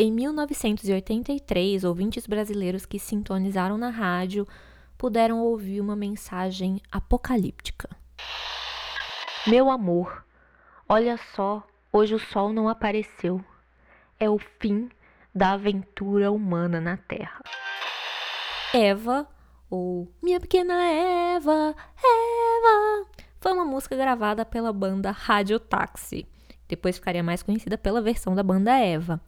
Em 1983, ouvintes brasileiros que sintonizaram na rádio puderam ouvir uma mensagem apocalíptica. Meu amor, olha só, hoje o sol não apareceu. É o fim da aventura humana na Terra. Eva, ou Minha Pequena Eva, Eva, foi uma música gravada pela banda Rádio Táxi. Depois ficaria mais conhecida pela versão da banda Eva.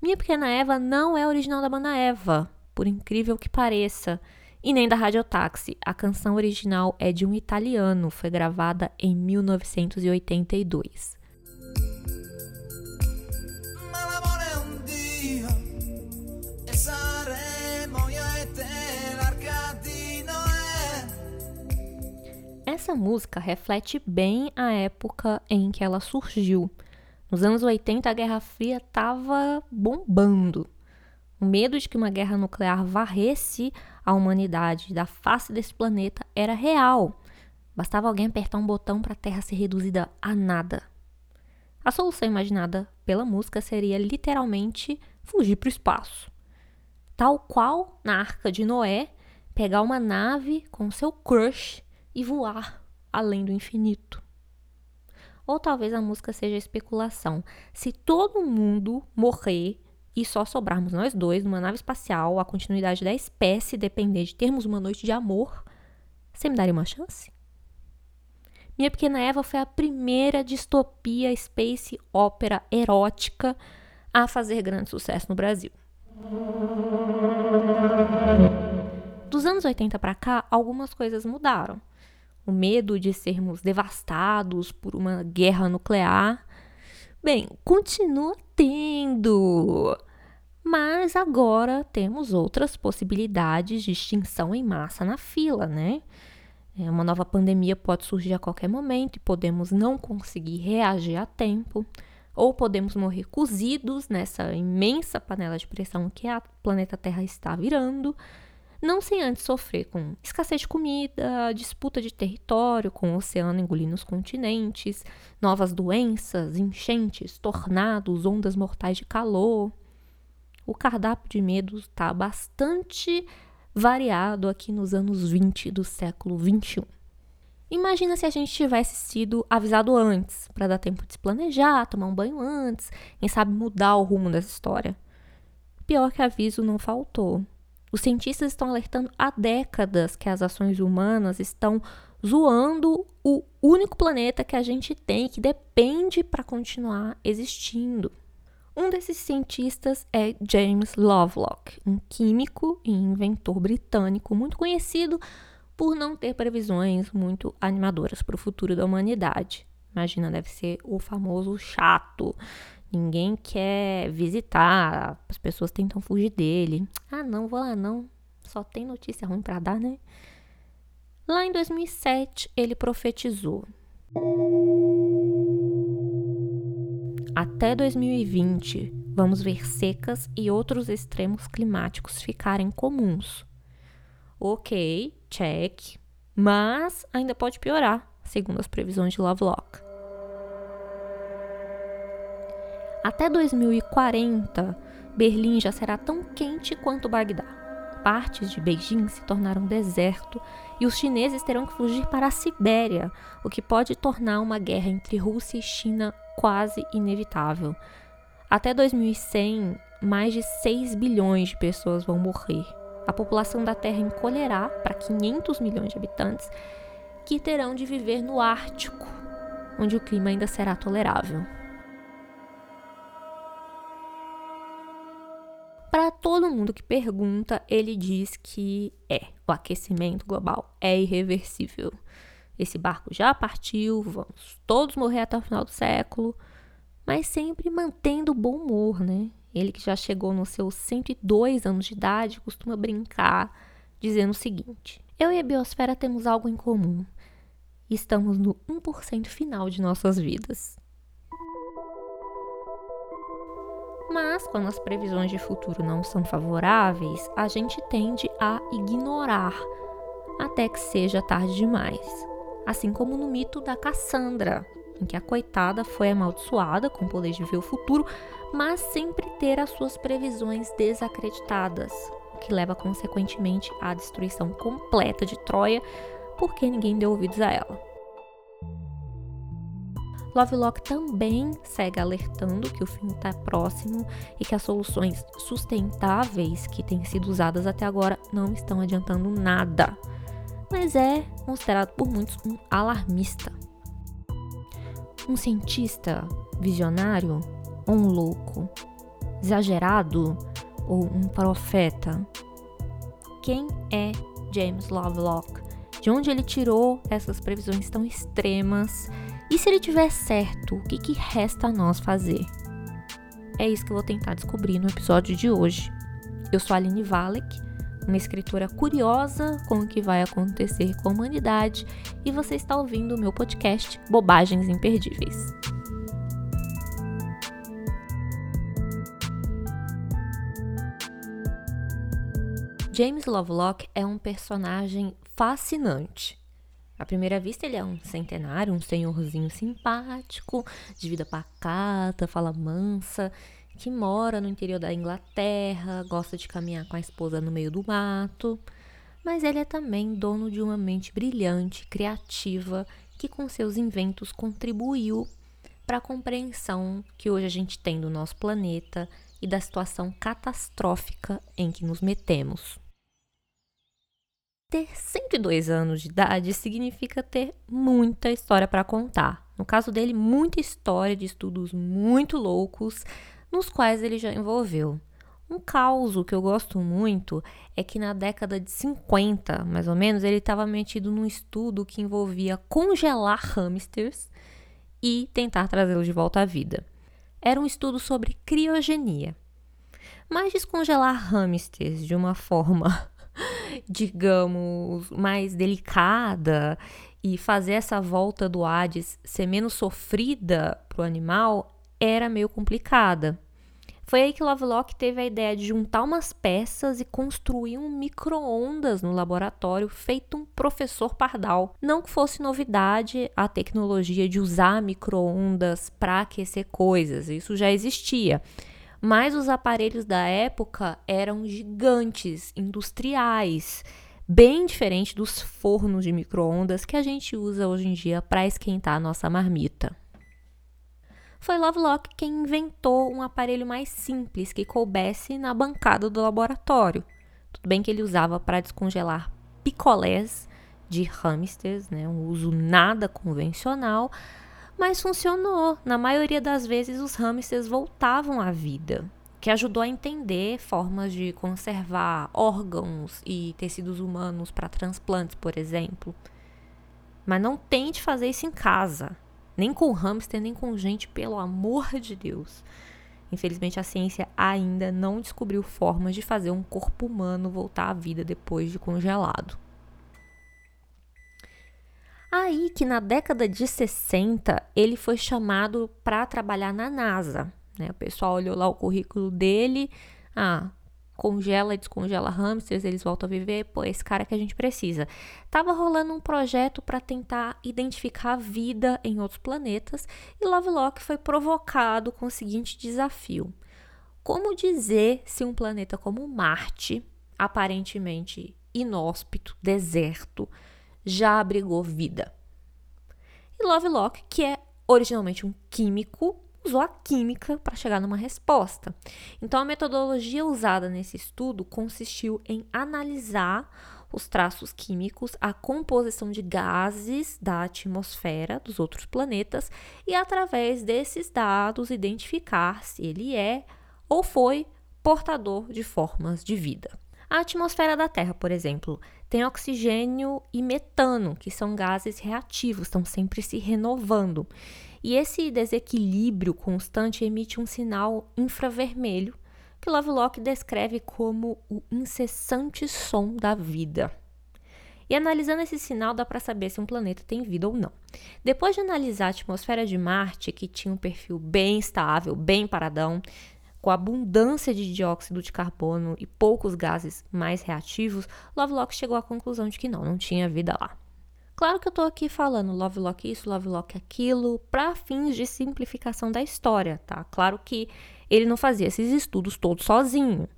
Minha Pequena Eva não é original da banda Eva, por incrível que pareça, e nem da Radiotaxi. A canção original é de um italiano, foi gravada em 1982. Essa música reflete bem a época em que ela surgiu. Nos anos 80, a Guerra Fria estava bombando. O medo de que uma guerra nuclear varresse a humanidade da face desse planeta era real. Bastava alguém apertar um botão para a Terra ser reduzida a nada. A solução imaginada pela música seria literalmente fugir para o espaço. Tal qual na Arca de Noé, pegar uma nave com seu crush e voar além do infinito. Ou talvez a música seja especulação. Se todo mundo morrer e só sobrarmos nós dois numa nave espacial, a continuidade da espécie depender de termos uma noite de amor, você me daria uma chance? Minha Pequena Eva foi a primeira distopia space ópera erótica a fazer grande sucesso no Brasil. Dos anos 80 para cá, algumas coisas mudaram o medo de sermos devastados por uma guerra nuclear. Bem, continua tendo. Mas agora temos outras possibilidades de extinção em massa na fila, né? É, uma nova pandemia pode surgir a qualquer momento e podemos não conseguir reagir a tempo, ou podemos morrer cozidos nessa imensa panela de pressão que a planeta Terra está virando não sem antes sofrer com escassez de comida, disputa de território com o oceano engolindo os continentes, novas doenças, enchentes, tornados, ondas mortais de calor. O cardápio de medos está bastante variado aqui nos anos 20 do século 21. Imagina se a gente tivesse sido avisado antes, para dar tempo de se planejar, tomar um banho antes, quem sabe mudar o rumo dessa história. Pior que aviso não faltou. Os cientistas estão alertando há décadas que as ações humanas estão zoando o único planeta que a gente tem que depende para continuar existindo. Um desses cientistas é James Lovelock, um químico e inventor britânico muito conhecido por não ter previsões muito animadoras para o futuro da humanidade. Imagina, deve ser o famoso chato Ninguém quer visitar, as pessoas tentam fugir dele. Ah, não, vou lá não. Só tem notícia ruim para dar, né? Lá em 2007, ele profetizou: Até 2020, vamos ver secas e outros extremos climáticos ficarem comuns. Ok, check. Mas ainda pode piorar, segundo as previsões de Lovelock. Até 2040, Berlim já será tão quente quanto Bagdá. Partes de Beijing se tornaram deserto e os chineses terão que fugir para a Sibéria, o que pode tornar uma guerra entre Rússia e China quase inevitável. Até 2100, mais de 6 bilhões de pessoas vão morrer. A população da Terra encolherá para 500 milhões de habitantes que terão de viver no Ártico, onde o clima ainda será tolerável. Todo mundo que pergunta, ele diz que é, o aquecimento global é irreversível. Esse barco já partiu, vamos todos morrer até o final do século, mas sempre mantendo o bom humor, né? Ele que já chegou nos seus 102 anos de idade costuma brincar dizendo o seguinte: Eu e a biosfera temos algo em comum. Estamos no 1% final de nossas vidas. Mas quando as previsões de futuro não são favoráveis, a gente tende a ignorar até que seja tarde demais. Assim como no mito da Cassandra. em que a coitada foi amaldiçoada com o poder de ver o futuro, mas sempre ter as suas previsões desacreditadas, o que leva consequentemente à destruição completa de Troia, porque ninguém deu ouvidos a ela. Lovelock também segue alertando que o fim está próximo e que as soluções sustentáveis que têm sido usadas até agora não estão adiantando nada, mas é considerado por muitos um alarmista. Um cientista visionário ou um louco? Exagerado ou um profeta? Quem é James Lovelock? De onde ele tirou essas previsões tão extremas? E se ele tiver certo, o que, que resta a nós fazer? É isso que eu vou tentar descobrir no episódio de hoje. Eu sou a Aline Valek, uma escritora curiosa com o que vai acontecer com a humanidade, e você está ouvindo o meu podcast Bobagens Imperdíveis. James Lovelock é um personagem fascinante. À primeira vista, ele é um centenário, um senhorzinho simpático, de vida pacata, fala mansa, que mora no interior da Inglaterra, gosta de caminhar com a esposa no meio do mato. Mas ele é também dono de uma mente brilhante, criativa, que com seus inventos contribuiu para a compreensão que hoje a gente tem do nosso planeta e da situação catastrófica em que nos metemos. Ter 102 anos de idade significa ter muita história para contar. No caso dele, muita história de estudos muito loucos nos quais ele já envolveu. Um caso que eu gosto muito é que na década de 50, mais ou menos, ele estava metido num estudo que envolvia congelar hamsters e tentar trazê-los de volta à vida. Era um estudo sobre criogenia. Mas descongelar hamsters de uma forma digamos, mais delicada e fazer essa volta do Hades ser menos sofrida para o animal era meio complicada. Foi aí que Lovelock teve a ideia de juntar umas peças e construir um micro-ondas no laboratório feito um professor pardal. Não que fosse novidade a tecnologia de usar micro-ondas para aquecer coisas, isso já existia mas os aparelhos da época eram gigantes, industriais, bem diferente dos fornos de micro-ondas que a gente usa hoje em dia para esquentar a nossa marmita. Foi Lovelock quem inventou um aparelho mais simples que coubesse na bancada do laboratório. Tudo bem que ele usava para descongelar picolés de hamsters, né, um uso nada convencional, mas funcionou. Na maioria das vezes, os hamsters voltavam à vida, que ajudou a entender formas de conservar órgãos e tecidos humanos para transplantes, por exemplo. Mas não tente fazer isso em casa, nem com hamster, nem com gente, pelo amor de Deus. Infelizmente, a ciência ainda não descobriu formas de fazer um corpo humano voltar à vida depois de congelado. Aí que na década de 60 ele foi chamado para trabalhar na NASA. Né? O pessoal olhou lá o currículo dele, ah, congela e descongela hamsters, eles voltam a viver, pô, esse cara que a gente precisa. Tava rolando um projeto para tentar identificar a vida em outros planetas e Lovelock foi provocado com o seguinte desafio: como dizer se um planeta como Marte, aparentemente inóspito, deserto, já abrigou vida. E Lovelock, que é originalmente um químico, usou a química para chegar numa resposta. Então, a metodologia usada nesse estudo consistiu em analisar os traços químicos, a composição de gases da atmosfera dos outros planetas e, através desses dados, identificar se ele é ou foi portador de formas de vida. A atmosfera da Terra, por exemplo, tem oxigênio e metano, que são gases reativos, estão sempre se renovando. E esse desequilíbrio constante emite um sinal infravermelho, que Lovelock descreve como o incessante som da vida. E analisando esse sinal dá para saber se um planeta tem vida ou não. Depois de analisar a atmosfera de Marte, que tinha um perfil bem estável, bem paradão, com abundância de dióxido de carbono e poucos gases mais reativos, Lovelock chegou à conclusão de que não, não tinha vida lá. Claro que eu tô aqui falando Lovelock isso, Lovelock aquilo, para fins de simplificação da história, tá? Claro que ele não fazia esses estudos todos sozinho.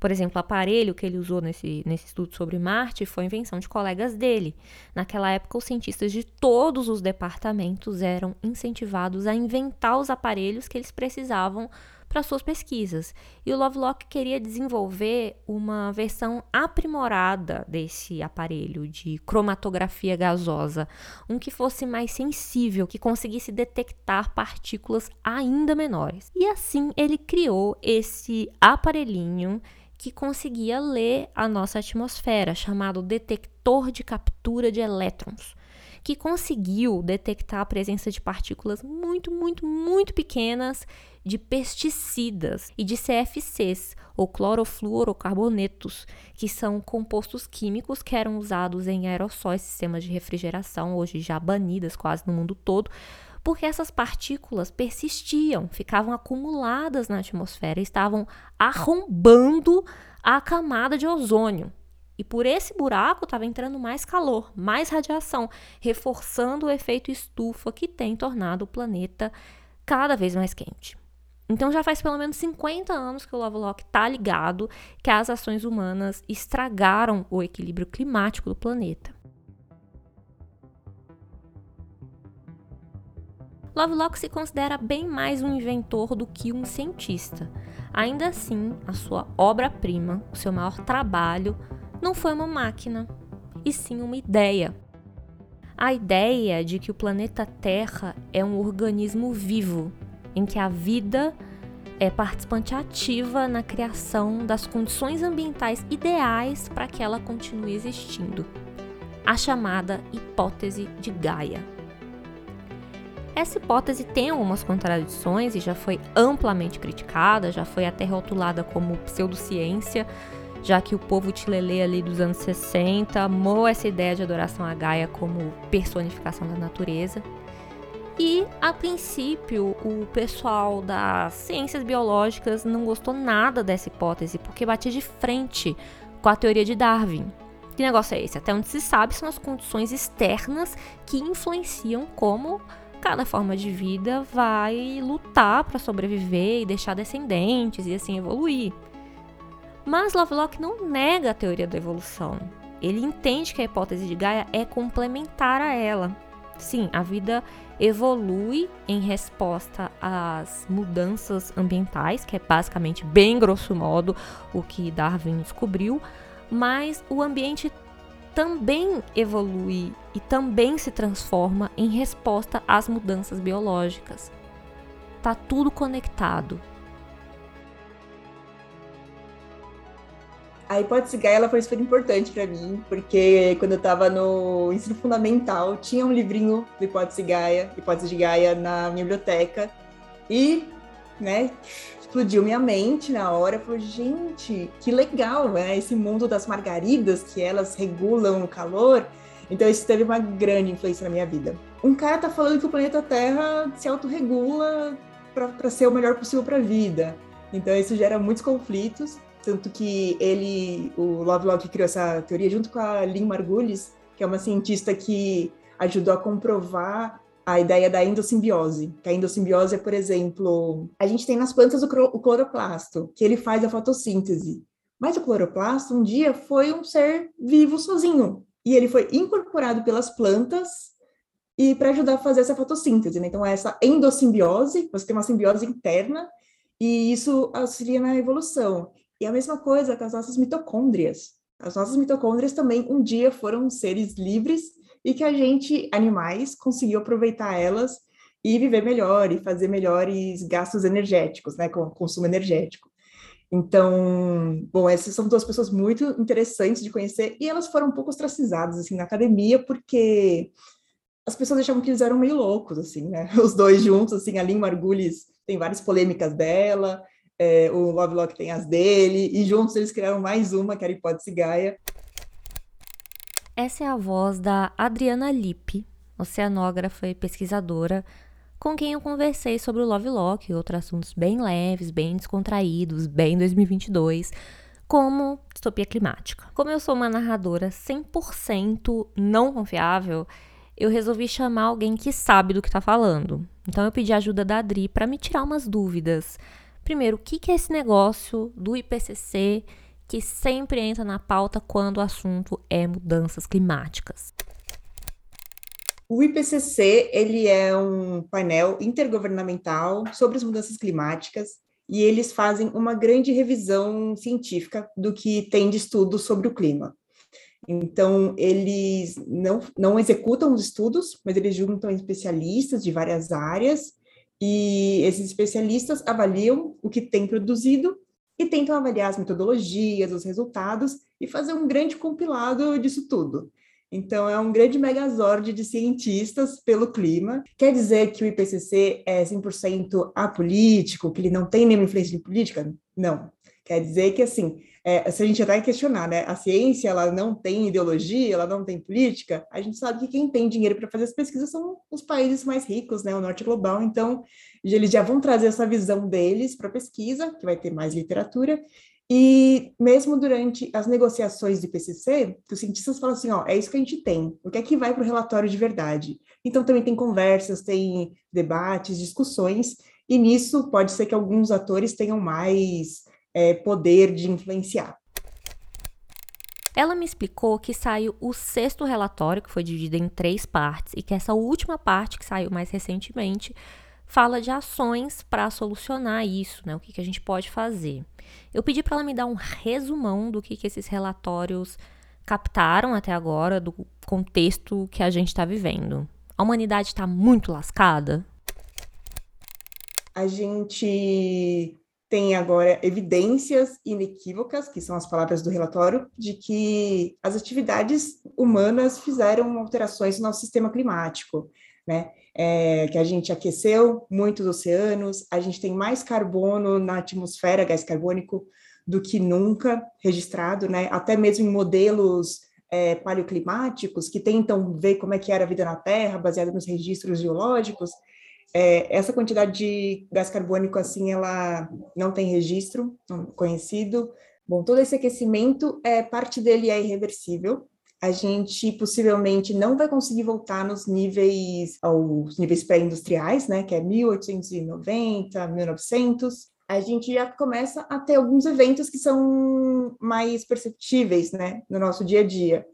Por exemplo, o aparelho que ele usou nesse, nesse estudo sobre Marte foi invenção de colegas dele. Naquela época, os cientistas de todos os departamentos eram incentivados a inventar os aparelhos que eles precisavam para suas pesquisas. E o Lovelock queria desenvolver uma versão aprimorada desse aparelho de cromatografia gasosa, um que fosse mais sensível, que conseguisse detectar partículas ainda menores. E assim ele criou esse aparelhinho que conseguia ler a nossa atmosfera, chamado detector de captura de elétrons, que conseguiu detectar a presença de partículas muito, muito, muito pequenas de pesticidas e de CFCs, ou clorofluorocarbonetos, que são compostos químicos que eram usados em aerossóis, sistemas de refrigeração, hoje já banidas quase no mundo todo, porque essas partículas persistiam, ficavam acumuladas na atmosfera, estavam arrombando a camada de ozônio. E por esse buraco estava entrando mais calor, mais radiação, reforçando o efeito estufa que tem tornado o planeta cada vez mais quente. Então já faz pelo menos 50 anos que o Lovelock está ligado que as ações humanas estragaram o equilíbrio climático do planeta. Lovelock se considera bem mais um inventor do que um cientista. Ainda assim, a sua obra-prima, o seu maior trabalho, não foi uma máquina, e sim uma ideia. A ideia de que o planeta Terra é um organismo vivo, em que a vida é participante ativa na criação das condições ambientais ideais para que ela continue existindo. A chamada hipótese de Gaia. Essa hipótese tem algumas contradições e já foi amplamente criticada, já foi até rotulada como pseudociência, já que o povo tilelê ali dos anos 60 amou essa ideia de adoração a Gaia como personificação da natureza. E, a princípio, o pessoal das ciências biológicas não gostou nada dessa hipótese, porque batia de frente com a teoria de Darwin. Que negócio é esse? Até onde se sabe são as condições externas que influenciam como cada forma de vida vai lutar para sobreviver e deixar descendentes e assim evoluir. Mas Lovelock não nega a teoria da evolução. Ele entende que a hipótese de Gaia é complementar a ela. Sim, a vida evolui em resposta às mudanças ambientais, que é basicamente, bem grosso modo, o que Darwin descobriu, mas o ambiente também evolui e também se transforma em resposta às mudanças biológicas. Tá tudo conectado. A hipótese Gaia ela foi super importante para mim, porque quando eu estava no ensino fundamental, tinha um livrinho do hipótese Gaia, hipótese de Gaia na minha biblioteca. E, né, explodiu minha mente na hora. Falei, gente, que legal, né? Esse mundo das margaridas, que elas regulam o calor. Então, isso teve uma grande influência na minha vida. Um cara tá falando que o planeta Terra se autorregula para ser o melhor possível para a vida. Então, isso gera muitos conflitos. Tanto que ele, o Lovelock, criou essa teoria junto com a Lynn Margulis, que é uma cientista que ajudou a comprovar a ideia da endossimbiose. Que a endossimbiose é, por exemplo, a gente tem nas plantas o, cloroplasto, que ele faz a fotossíntese. Mas o cloroplasto um dia foi um ser vivo sozinho e ele foi incorporado pelas plantas e para ajudar a fazer essa fotossíntese. Né? Então essa endossimbiose, você tem uma simbiose interna e isso auxilia na evolução. E a mesma coisa com as nossas mitocôndrias. As nossas mitocôndrias também um dia foram seres livres e que a gente, animais, conseguiu aproveitar elas e viver melhor e fazer melhores gastos energéticos, né, com consumo energético. Então, bom, essas são duas pessoas muito interessantes de conhecer e elas foram um pouco ostracizadas assim na academia porque as pessoas achavam que eles eram meio loucos assim, né? Os dois juntos, assim, a Lynn Margulis tem várias polêmicas dela, é, o Lovelock tem as dele e juntos eles criaram mais uma que era a hipótese Gaia. Essa é a voz da Adriana Lippe, oceanógrafa e pesquisadora, com quem eu conversei sobre o Lovelock e outros assuntos bem leves, bem descontraídos, bem 2022, como distopia climática. Como eu sou uma narradora 100% não confiável, eu resolvi chamar alguém que sabe do que está falando. Então eu pedi ajuda da Adri para me tirar umas dúvidas. Primeiro, o que é esse negócio do IPCC que sempre entra na pauta quando o assunto é mudanças climáticas? O IPCC ele é um painel intergovernamental sobre as mudanças climáticas e eles fazem uma grande revisão científica do que tem de estudo sobre o clima. Então, eles não, não executam os estudos, mas eles juntam especialistas de várias áreas, e esses especialistas avaliam o que tem produzido e tentam avaliar as metodologias, os resultados, e fazer um grande compilado disso tudo. Então, é um grande megazord de cientistas pelo clima. Quer dizer que o IPCC é 100% apolítico, que ele não tem nenhuma influência de política? Não. Quer dizer que, assim, é, se a gente até questionar, né, a ciência ela não tem ideologia, ela não tem política, a gente sabe que quem tem dinheiro para fazer as pesquisas são os países mais ricos, né, o norte global, então eles já vão trazer essa visão deles para a pesquisa, que vai ter mais literatura, e mesmo durante as negociações do IPCC, os cientistas falam assim, ó, é isso que a gente tem, o que é que vai para o relatório de verdade? Então também tem conversas, tem debates, discussões, e nisso pode ser que alguns atores tenham mais é, poder de influenciar. Ela me explicou que saiu o sexto relatório, que foi dividido em três partes, e que essa última parte, que saiu mais recentemente, fala de ações para solucionar isso, né? O que, que a gente pode fazer. Eu pedi para ela me dar um resumão do que, que esses relatórios captaram até agora, do contexto que a gente está vivendo. A humanidade está muito lascada? A gente tem agora evidências inequívocas, que são as palavras do relatório, de que as atividades humanas fizeram alterações no nosso sistema climático, né? É, que a gente aqueceu muitos oceanos, a gente tem mais carbono na atmosfera, gás carbônico, do que nunca registrado, né? Até mesmo em modelos é, paleoclimáticos que tentam ver como é que era a vida na Terra, baseado nos registros geológicos, é, essa quantidade de gás carbônico, assim, ela não tem registro conhecido. Bom, todo esse aquecimento, é, parte dele é irreversível. A gente possivelmente não vai conseguir voltar nos níveis, aos níveis pré-industriais, né, que é 1890, 1900. A gente já começa a ter alguns eventos que são mais perceptíveis, né, no nosso dia a dia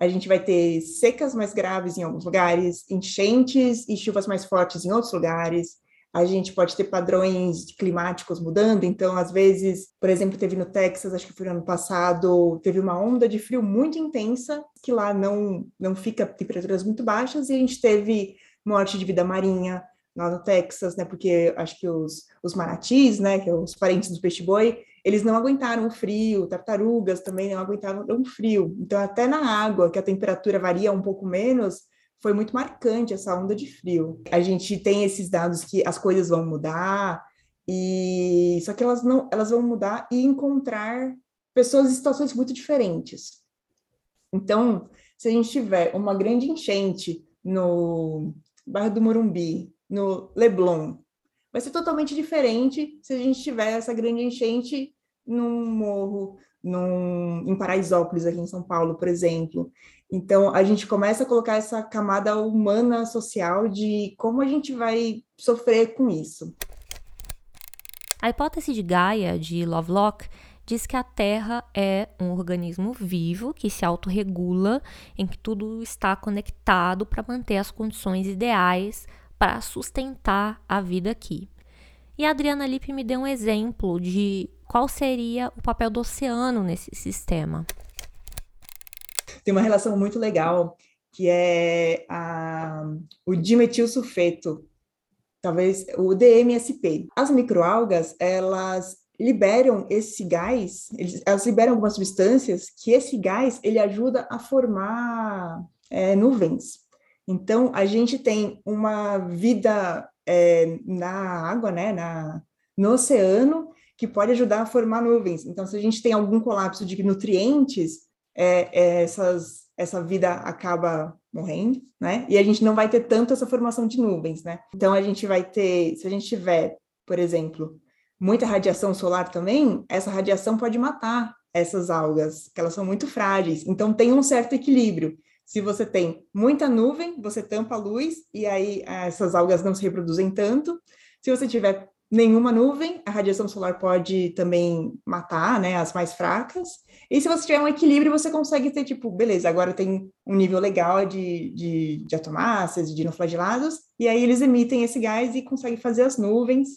a gente vai ter secas mais graves em alguns lugares, enchentes e chuvas mais fortes em outros lugares. A gente pode ter padrões climáticos mudando, então, às vezes, por exemplo, teve no Texas, acho que foi no ano passado, teve uma onda de frio muito intensa, que lá não, não fica temperaturas muito baixas, e a gente teve morte de vida marinha lá no Texas, né, porque acho que os, os manatis, né, que é os parentes do peixe-boi, eles não aguentaram o frio, tartarugas também não aguentaram o frio. Então, até na água, que a temperatura varia um pouco menos, foi muito marcante essa onda de frio. A gente tem esses dados que as coisas vão mudar, e só que elas não, elas vão mudar e encontrar pessoas em situações muito diferentes. Então, se a gente tiver uma grande enchente no bairro do Morumbi, no Leblon, vai ser totalmente diferente se a gente tiver essa grande enchente num morro, num, em Paraisópolis, aqui em São Paulo, por exemplo. Então, a gente começa a colocar essa camada humana, social, de como a gente vai sofrer com isso. A hipótese de Gaia, de Lovelock, diz que a Terra é um organismo vivo que se autorregula, em que tudo está conectado para manter as condições ideais para sustentar a vida aqui. E a Adriana Lippe me deu um exemplo de qual seria o papel do oceano nesse sistema. Tem uma relação muito legal que é a, o dimetilsulfeto, talvez o DMSP. As microalgas, elas liberam esse gás, elas liberam algumas substâncias que esse gás ele ajuda a formar é, nuvens. Então, a gente tem uma vida é, na água, né, na, no oceano, que pode ajudar a formar nuvens. Então, se a gente tem algum colapso de nutrientes, é, é, essas, essa vida acaba morrendo, né? E a gente não vai ter tanto essa formação de nuvens, né? Então, a gente vai ter, se a gente tiver, por exemplo, muita radiação solar também, essa radiação pode matar essas algas, que elas são muito frágeis. Então, tem um certo equilíbrio. Se você tem muita nuvem, você tampa a luz e aí ah, essas algas não se reproduzem tanto. Se você tiver nenhuma nuvem, a radiação solar pode também matar, né, as mais fracas. E se você tiver um equilíbrio, você consegue ter, tipo, beleza, agora tem um nível legal de, de, de atomáceas, de dinoflagelados, e aí eles emitem esse gás e conseguem fazer as nuvens.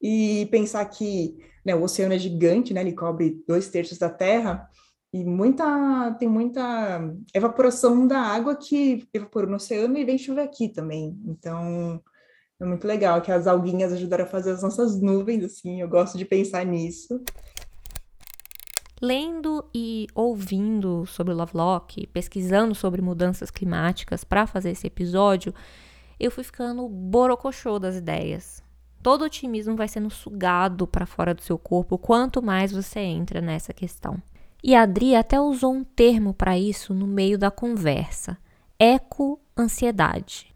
E pensar que né, o oceano é gigante, né, ele cobre dois terços da Terra, e muita, tem muita evaporação da água que evaporou no oceano e vem chover aqui também. Então, é muito legal que as alguinhas ajudaram a fazer as nossas nuvens, assim, eu gosto de pensar nisso. Lendo e ouvindo sobre Lovelock, pesquisando sobre mudanças climáticas para fazer esse episódio, eu fui ficando borocochô das ideias. Todo otimismo vai sendo sugado para fora do seu corpo quanto mais você entra nessa questão. E a Adri até usou um termo para isso no meio da conversa: eco-ansiedade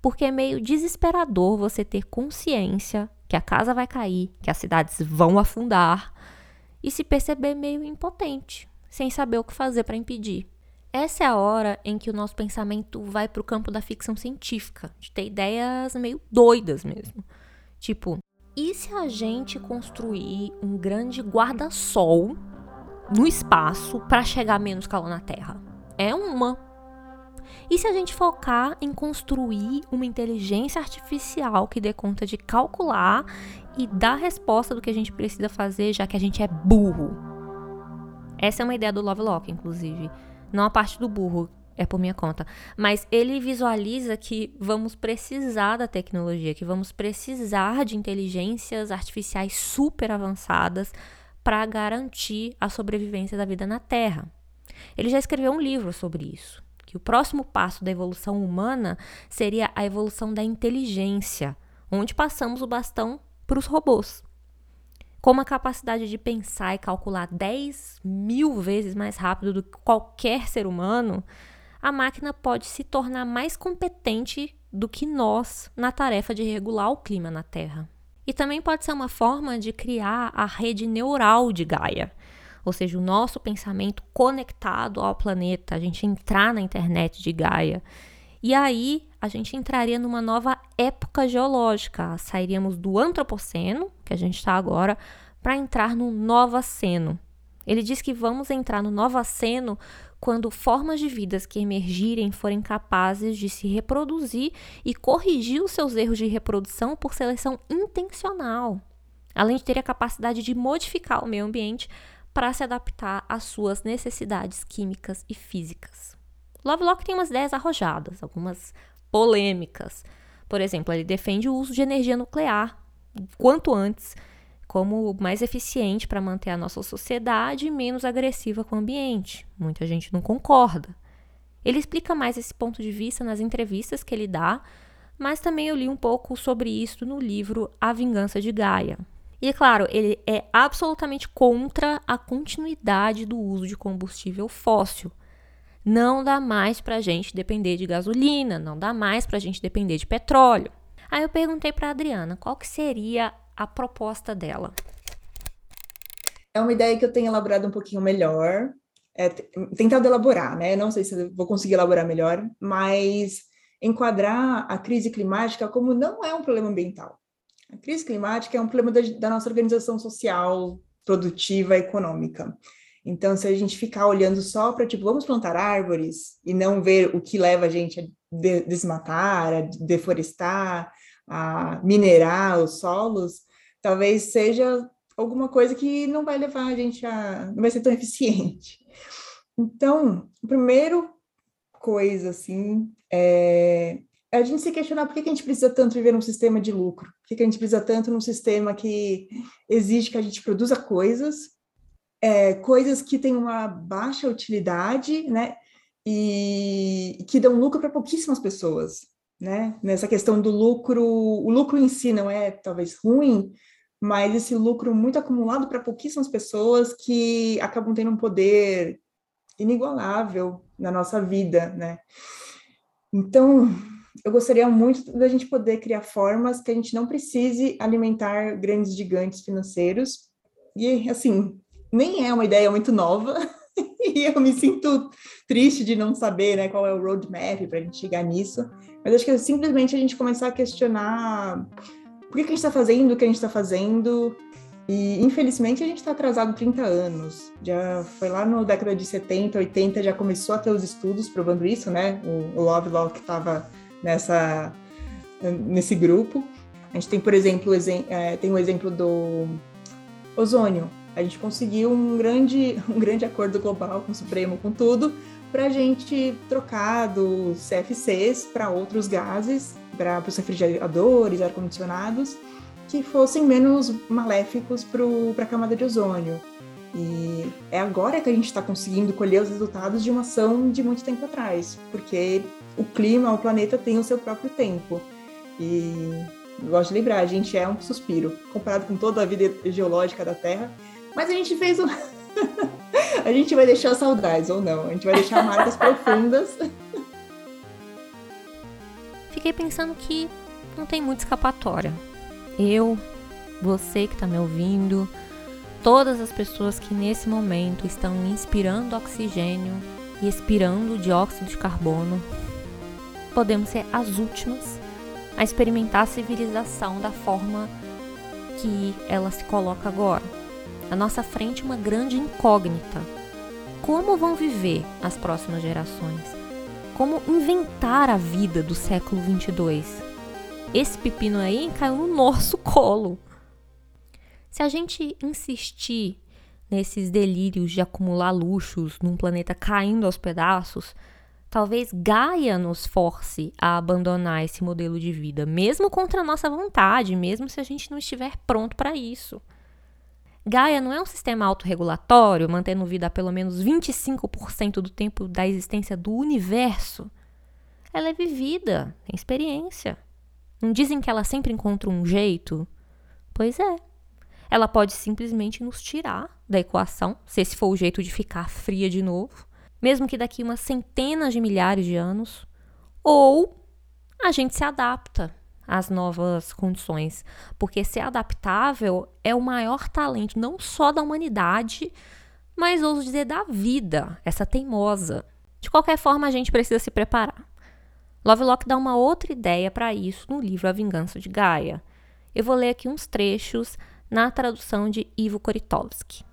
porque é meio desesperador você ter consciência que a casa vai cair, que as cidades vão afundar e se perceber meio impotente, sem saber o que fazer para impedir. Essa é a hora em que o nosso pensamento vai para o campo da ficção científica, de ter ideias meio doidas mesmo. Tipo, e se a gente construir um grande guarda-sol no espaço para chegar menos calor na Terra? É uma. E se a gente focar em construir uma inteligência artificial que dê conta de calcular e dar resposta do que a gente precisa fazer, já que a gente é burro? Essa é uma ideia do Lovelock, inclusive. Não a parte do burro, é por minha conta. Mas ele visualiza que vamos precisar da tecnologia, que vamos precisar de inteligências artificiais super avançadas para garantir a sobrevivência da vida na Terra. Ele já escreveu um livro sobre isso que o próximo passo da evolução humana seria a evolução da inteligência, onde passamos o bastão para os robôs. Com uma capacidade de pensar e calcular 10 mil vezes mais rápido do que qualquer ser humano, a máquina pode se tornar mais competente do que nós na tarefa de regular o clima na Terra. E também pode ser uma forma de criar a rede neural de Gaia, ou seja, o nosso pensamento conectado ao planeta, a gente entrar na internet de Gaia. E aí a gente entraria numa nova época geológica, sairíamos do antropoceno, que a gente está agora, para entrar no novaceno. Ele diz que vamos entrar no novaceno quando formas de vidas que emergirem forem capazes de se reproduzir e corrigir os seus erros de reprodução por seleção intencional, além de ter a capacidade de modificar o meio ambiente para se adaptar às suas necessidades químicas e físicas. Lovelock tem umas ideias arrojadas, algumas polêmicas. Por exemplo, ele defende o uso de energia nuclear quanto antes, como mais eficiente para manter a nossa sociedade menos agressiva com o ambiente. Muita gente não concorda. Ele explica mais esse ponto de vista nas entrevistas que ele dá, mas também eu li um pouco sobre isso no livro A Vingança de Gaia, e claro, ele é absolutamente contra a continuidade do uso de combustível fóssil. Não dá mais para a gente depender de gasolina, não dá mais para a gente depender de petróleo. Aí eu perguntei para Adriana qual que seria a proposta dela. É uma ideia que eu tenho elaborado um pouquinho melhor, é, tentado elaborar, né? Não sei se vou conseguir elaborar melhor, mas enquadrar a crise climática como não é um problema ambiental. A crise climática é um problema da, da nossa organização social, produtiva, econômica. Então, se a gente ficar olhando só para, tipo, vamos plantar árvores e não ver o que leva a gente a desmatar, a deforestar, a minerar os solos, talvez seja alguma coisa que não vai levar a gente a. não vai ser tão eficiente. Então, a primeira coisa, assim, é a gente se questionar por que, a gente precisa tanto viver num sistema de lucro, por que, a gente precisa tanto num sistema que exige que a gente produza coisas, é, coisas que têm uma baixa utilidade, né, e que dão lucro para pouquíssimas pessoas, né, nessa questão do lucro, o lucro em si não é talvez ruim, mas esse lucro muito acumulado para pouquíssimas pessoas que acabam tendo um poder inigualável na nossa vida, né. Então, eu gostaria muito da gente poder criar formas que a gente não precise alimentar grandes gigantes financeiros. E, assim, nem é uma ideia muito nova, e eu me sinto triste de não saber né, qual é o roadmap para a gente chegar nisso. Mas acho que é simplesmente a gente começar a questionar por que, que a gente está fazendo o que a gente está fazendo. E, infelizmente, a gente está atrasado 30 anos. Já foi lá na década de 70, 80, já começou a ter os estudos provando isso, né? O, Lovelock estava nessa nesse grupo. A gente tem, por exemplo, é, tem o exemplo do ozônio. A gente conseguiu um grande, um grande acordo global com o Supremo, com tudo, para a gente trocar dos CFCs para outros gases, para os refrigeradores, ar-condicionados, que fossem menos maléficos para a camada de ozônio. E é agora que a gente está conseguindo colher os resultados de uma ação de muito tempo atrás, porque o clima, o planeta tem o seu próprio tempo. E gosto de lembrar, a gente é um suspiro comparado com toda a vida geológica da Terra, mas a gente fez um. a gente vai deixar saudades ou não, a gente vai deixar marcas profundas. Fiquei pensando que não tem muita escapatória. Eu, você que está me ouvindo, todas as pessoas que nesse momento estão inspirando oxigênio e expirando dióxido de carbono, podemos ser as últimas a experimentar a civilização da forma que ela se coloca agora. À nossa frente, uma grande incógnita. Como vão viver as próximas gerações? Como inventar a vida do século 22? Esse pepino aí caiu no nosso colo. Se a gente insistir nesses delírios de acumular luxos num planeta caindo aos pedaços, talvez Gaia nos force a abandonar esse modelo de vida, mesmo contra a nossa vontade, mesmo se a gente não estiver pronto para isso. Gaia não é um sistema autorregulatório, mantendo vida a pelo menos 25% do tempo da existência do universo. Ela é vivida, tem experiência. Não dizem que ela sempre encontra um jeito? Pois é. Ela pode simplesmente nos tirar da equação, se esse for o jeito de ficar fria de novo, mesmo que daqui umas centenas de milhares de anos, ou a gente se adapta às novas condições, porque ser adaptável é o maior talento não só da humanidade, mas ouso dizer da vida, essa teimosa. De qualquer forma, a gente precisa se preparar. Lovelock dá uma outra ideia para isso no livro A Vingança de Gaia. Eu vou ler aqui uns trechos na tradução de Ivo Koritowski.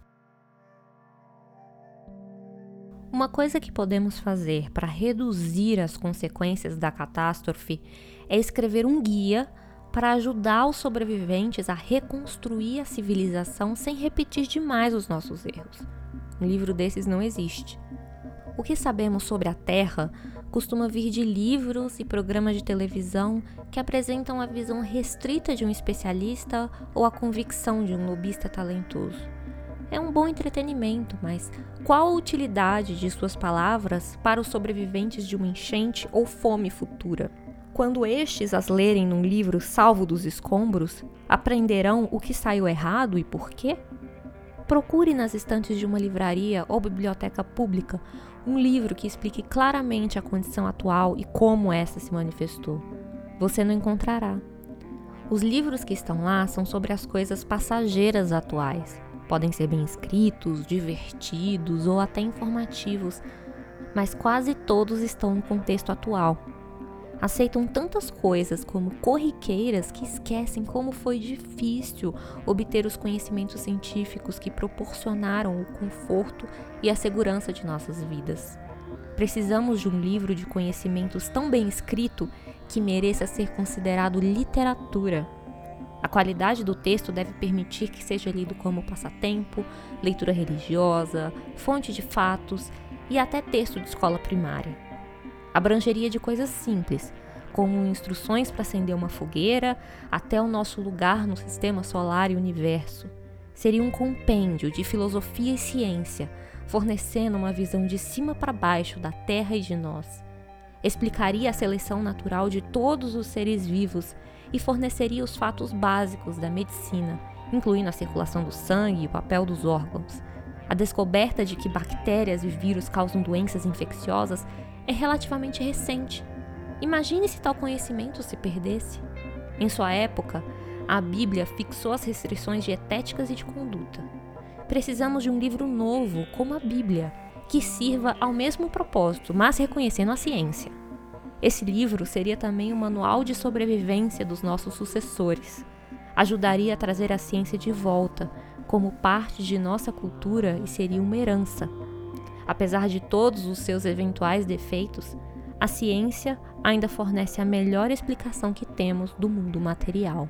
Uma coisa que podemos fazer para reduzir as consequências da catástrofe é escrever um guia para ajudar os sobreviventes a reconstruir a civilização sem repetir demais os nossos erros. Um livro desses não existe. O que sabemos sobre a Terra costuma vir de livros e programas de televisão que apresentam a visão restrita de um especialista ou a convicção de um lobista talentoso. É um bom entretenimento, mas qual a utilidade de suas palavras para os sobreviventes de uma enchente ou fome futura? Quando estes as lerem num livro salvo dos escombros, aprenderão o que saiu errado e por quê? Procure nas estantes de uma livraria ou biblioteca pública um livro que explique claramente a condição atual e como essa se manifestou. Você não encontrará. Os livros que estão lá são sobre as coisas passageiras atuais. Podem ser bem escritos, divertidos ou até informativos, mas quase todos estão no contexto atual aceitam tantas coisas como corriqueiras que esquecem como foi difícil obter os conhecimentos científicos que proporcionaram o conforto e a segurança de nossas vidas. Precisamos de um livro de conhecimentos tão bem escrito que mereça ser considerado literatura. A qualidade do texto deve permitir que seja lido como passatempo, leitura religiosa, fonte de fatos e até texto de escola primária abrangeria de coisas simples, como instruções para acender uma fogueira até o nosso lugar no sistema solar e universo. Seria um compêndio de filosofia e ciência, fornecendo uma visão de cima para baixo da Terra e de nós. Explicaria a seleção natural de todos os seres vivos e forneceria os fatos básicos da medicina, incluindo a circulação do sangue e o papel dos órgãos. A descoberta de que bactérias e vírus causam doenças infecciosas é relativamente recente. Imagine se tal conhecimento se perdesse. Em sua época, a Bíblia fixou as restrições dietéticas e de conduta. Precisamos de um livro novo, como a Bíblia, que sirva ao mesmo propósito, mas reconhecendo a ciência. Esse livro seria também um manual de sobrevivência dos nossos sucessores. Ajudaria a trazer a ciência de volta como parte de nossa cultura e seria uma herança. Apesar de todos os seus eventuais defeitos, a ciência ainda fornece a melhor explicação que temos do mundo material.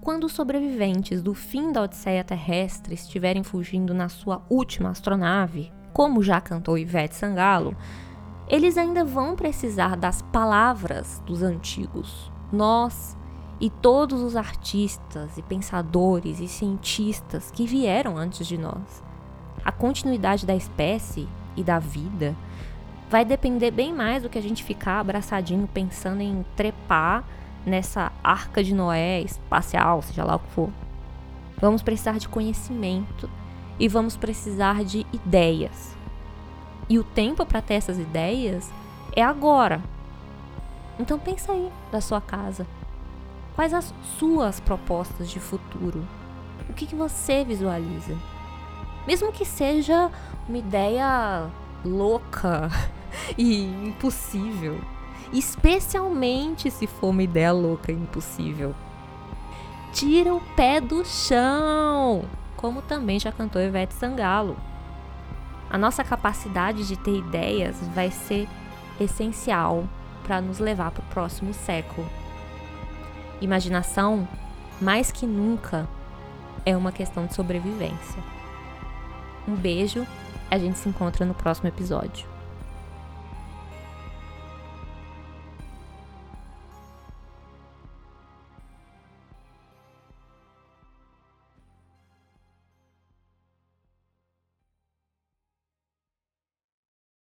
Quando os sobreviventes do fim da Odisseia terrestre estiverem fugindo na sua última astronave, como já cantou Ivete Sangalo, eles ainda vão precisar das palavras dos antigos. Nós e todos os artistas e pensadores e cientistas que vieram antes de nós. A continuidade da espécie e da vida vai depender bem mais do que a gente ficar abraçadinho pensando em trepar nessa arca de Noé espacial, seja lá o que for. Vamos precisar de conhecimento e vamos precisar de ideias. E o tempo para ter essas ideias é agora. Então pensa aí da sua casa. Quais as suas propostas de futuro? O que, que você visualiza? Mesmo que seja uma ideia louca e impossível, especialmente se for uma ideia louca e impossível. Tira o pé do chão, como também já cantou Ivete Sangalo. A nossa capacidade de ter ideias vai ser essencial para nos levar para o próximo século. Imaginação, mais que nunca, é uma questão de sobrevivência. Um beijo, a gente se encontra no próximo episódio.